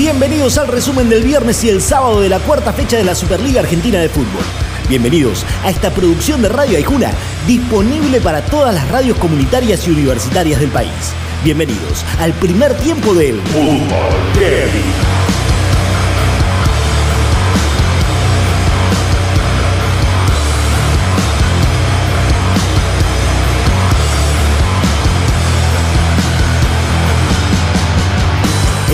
Bienvenidos al resumen del viernes y el sábado de la cuarta fecha de la Superliga Argentina de Fútbol. Bienvenidos a esta producción de Radio Aijuna, disponible para todas las radios comunitarias y universitarias del país. Bienvenidos al primer tiempo del Fútbol.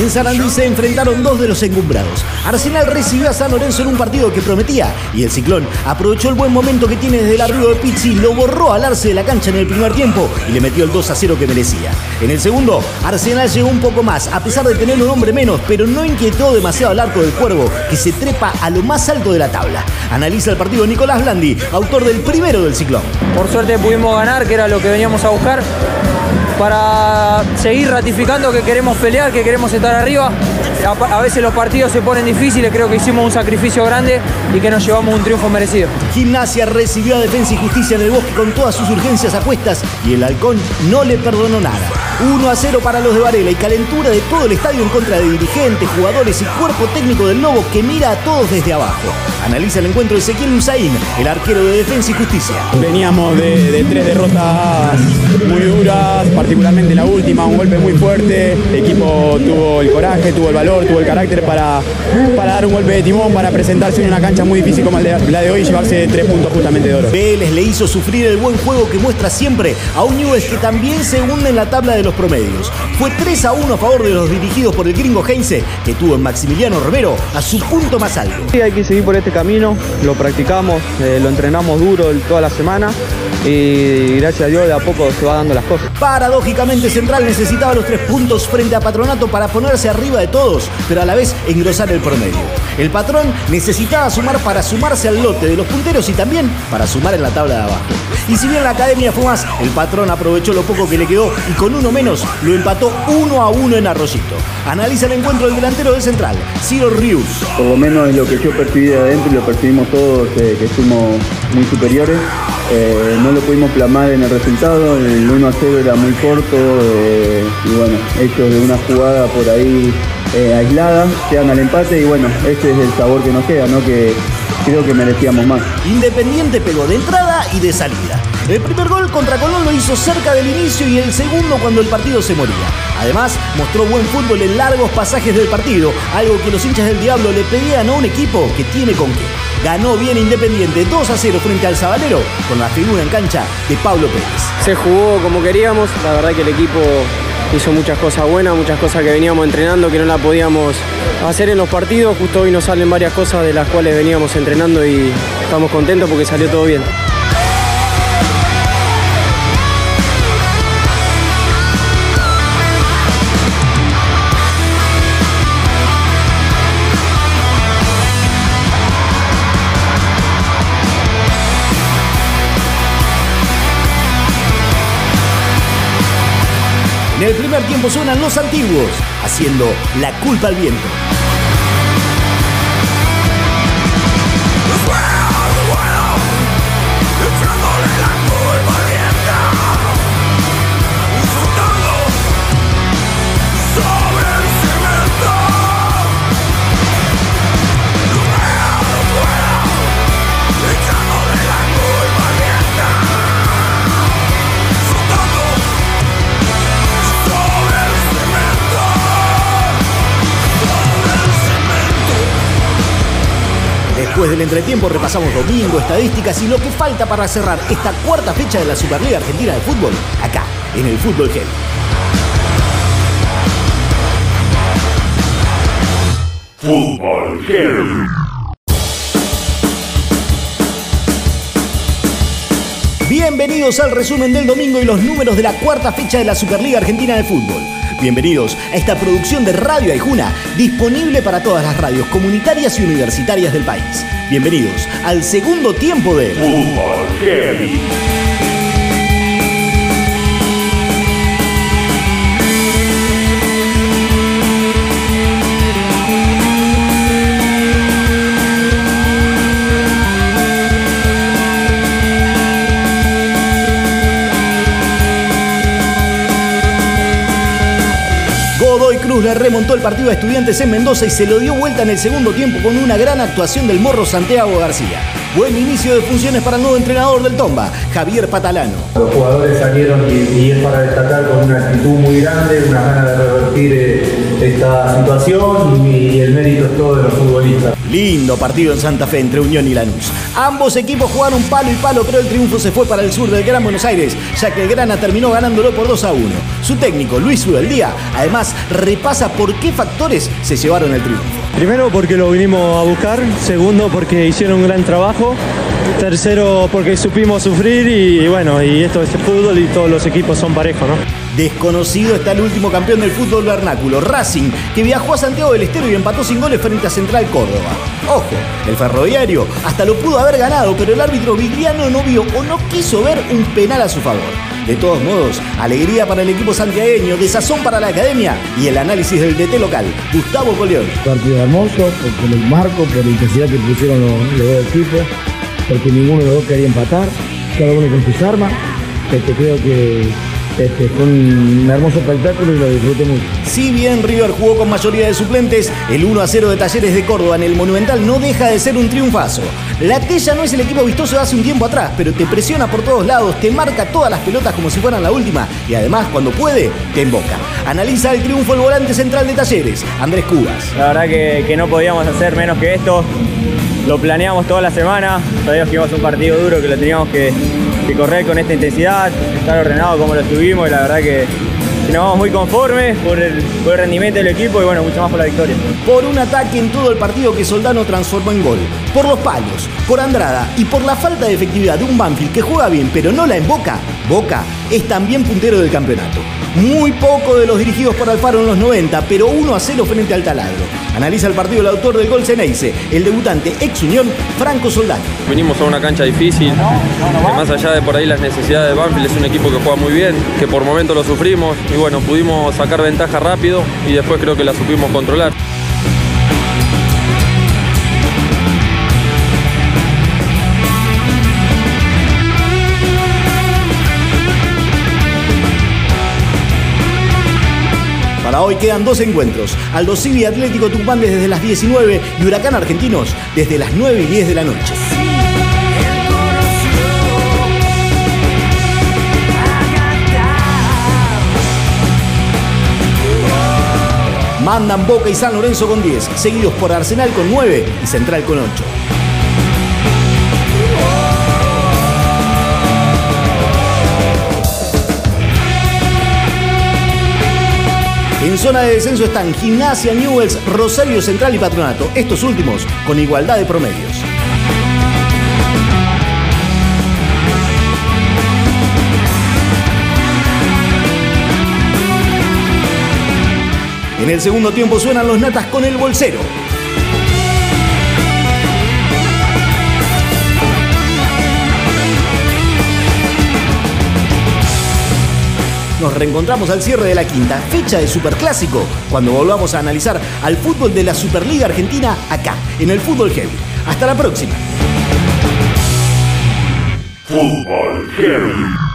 En Sarandí se enfrentaron dos de los encumbrados. Arsenal recibió a San Lorenzo en un partido que prometía y el Ciclón aprovechó el buen momento que tiene desde el arribo de Pizzi, lo borró al arce de la cancha en el primer tiempo y le metió el 2 a 0 que merecía. En el segundo, Arsenal llegó un poco más, a pesar de tener un hombre menos, pero no inquietó demasiado al arco del cuervo, que se trepa a lo más alto de la tabla. Analiza el partido Nicolás Blandi, autor del primero del Ciclón. Por suerte pudimos ganar, que era lo que veníamos a buscar para seguir ratificando que queremos pelear, que queremos estar arriba. A, veces los partidos se ponen difíciles, creo que hicimos un sacrificio grande y que nos llevamos un triunfo merecido. Gimnasia recibió a Defensa y Justicia en el bosque con todas sus urgencias a cuestas y el halcón no le perdonó nada. 1 a 0 para los de Varela y calentura de todo el estadio en contra de dirigentes, jugadores y cuerpo técnico del Lobo que mira a todos desde abajo. Analiza el encuentro de Ezequiel Usain, el arquero de Defensa y Justicia. Veníamos de, tres derrotas muy duras, particularmente la última, un golpe muy fuerte. El equipo tuvo el coraje, tuvo el valor, tuvo el carácter para, para dar un golpe de timón, para presentarse en una cancha muy difícil como la de hoy y llevarse tres puntos justamente de oro. Vélez le hizo sufrir el buen juego que muestra siempre a un Newell's que también se hunde en la tabla de los promedios. Fue 3 a 1 a favor de los dirigidos por el gringo Heinze, que tuvo en Maximiliano Romero a su punto más alto. Sí, hay que seguir por este camino, lo practicamos, eh, lo entrenamos duro toda la semana y gracias a Dios de a poco se va dando las cosas. Paradójicamente Central necesitaba los tres puntos frente a Patronato para ponerse arriba de todos, pero a la vez engrosar el promedio. El patrón necesitaba sumar para sumarse al lote de los punteros y también para sumar en la tabla de abajo. Y si bien la academia fue más, el patrón aprovechó lo poco que le quedó y con uno menos lo empató uno a uno en Arroyito. Analiza el encuentro del delantero de Central, Ciro Rius. Por lo menos es lo que yo percibí de adentro y lo percibimos todos, eh, que fuimos muy superiores. Eh, no lo pudimos plamar en el resultado, el 1 a 0 era muy corto eh, y bueno, hechos de una jugada por ahí aislada, llegan al empate y bueno, ese es el sabor que nos queda, ¿no? que creo que merecíamos más. Independiente pegó de entrada y de salida. El primer gol contra Colón lo hizo cerca del inicio y el segundo cuando el partido se moría. Además, mostró buen fútbol en largos pasajes del partido, algo que los hinchas del Diablo le pedían a un equipo que tiene con qué. Ganó bien Independiente 2 a 0 frente al Zabalero con la figura en cancha de Pablo Pérez. Se jugó como queríamos, la verdad que el equipo hizo muchas cosas buenas, muchas cosas que veníamos entrenando que no la podíamos hacer en los partidos. Justo hoy nos salen varias cosas de las cuales veníamos entrenando y estamos contentos porque salió todo bien. El primer tiempo suenan los antiguos, haciendo la culpa al viento. Después del entretiempo repasamos domingo, estadísticas y lo que falta para cerrar esta cuarta fecha de la Superliga Argentina de Fútbol, acá, en el Fútbol Heavy. Fútbol Heavy. Bienvenidos al resumen del domingo y los números de la cuarta fecha de la Superliga Argentina de Fútbol. Bienvenidos a esta producción de Radio Aijuna, disponible para todas las radios comunitarias y universitarias del país. Bienvenidos al segundo tiempo de Fútbol Remontó el partido a Estudiantes en Mendoza y se lo dio vuelta en el segundo tiempo con una gran actuación del morro Santiago García. Buen inicio de funciones para el nuevo entrenador del Tomba, Javier Patalano. Los jugadores salieron y, es para destacar con una actitud muy grande, una ganas de revertir eh, esta situación y, el mérito es todo de los futbolistas. Lindo partido en Santa Fe entre Unión y Lanús. Ambos equipos jugaron palo y palo, pero el triunfo se fue para el sur del Gran Buenos Aires, ya que el Grana terminó ganándolo por 2 a 1. Su técnico, Luis Día, además repasa por qué factores se llevaron el triunfo. Primero porque lo vinimos a buscar, segundo porque hicieron un gran trabajo, tercero porque supimos sufrir y, bueno, y esto es fútbol y todos los equipos son parejos, ¿no? Desconocido está el último campeón del fútbol vernáculo, Racing, que viajó a Santiago del Estero y empató sin goles frente a Central Córdoba. Ojo, el ferroviario hasta lo pudo haber ganado, pero el árbitro Vigliano no vio o no quiso ver un penal a su favor. De todos modos, alegría para el equipo santiagueño, desazón para la academia y el análisis del DT local, Gustavo Coleón. Partido hermoso, por, el marco, por la intensidad que pusieron los, dos equipos, porque ninguno de los dos quería empatar, cada uno con sus armas. Este, creo que este, fue un hermoso espectáculo y lo disfruté mucho. Si bien River jugó con mayoría de suplentes, el 1 a 0 de Talleres de Córdoba en el Monumental no deja de ser un triunfazo. La Tella no es el equipo vistoso de hace un tiempo atrás, pero te presiona por todos lados, te marca todas las pelotas como si fueran la última y además cuando puede, te emboca. Analiza el triunfo el volante central de Talleres, Andrés Cubas. La verdad que, no podíamos hacer menos que esto. Lo planeamos toda la semana, sabíamos que íbamos a un partido duro, que lo teníamos que, correr con esta intensidad, estar ordenado como lo estuvimos y la verdad que nos vamos muy conformes por el, rendimiento del equipo y bueno, mucho más por la victoria. Por un ataque en todo el partido que Soldano transformó en gol, por los palos, por Andrada y por la falta de efectividad de un Banfield que juega bien pero no la emboca, Boca es también puntero del campeonato. Muy poco de los dirigidos por Alfaro en los 90, pero 1 a 0 frente al taladro. Analiza el partido el autor del gol Ceneice, el debutante ex Unión, Franco Soldano. Venimos a una cancha difícil, que más allá de por ahí las necesidades de Banfield, es un equipo que juega muy bien, que por momentos lo sufrimos y bueno, pudimos sacar ventaja rápido y después creo que la supimos controlar. Hoy quedan dos encuentros. Aldo Civi Atlético Tucumán desde las 19 y Huracán Argentinos desde las 9 y 10 de la noche. Mandan Boca y San Lorenzo con 10, seguidos por Arsenal con 9 y Central con 8. Zona de descenso están Gimnasia, Newells, Rosario Central y Patronato, estos últimos con igualdad de promedios. En el segundo tiempo suenan los natas con el bolsero. Nos reencontramos al cierre de la quinta fecha de Superclásico, cuando volvamos a analizar al fútbol de la Superliga Argentina acá, en el Fútbol Heavy. Hasta la próxima. Fútbol.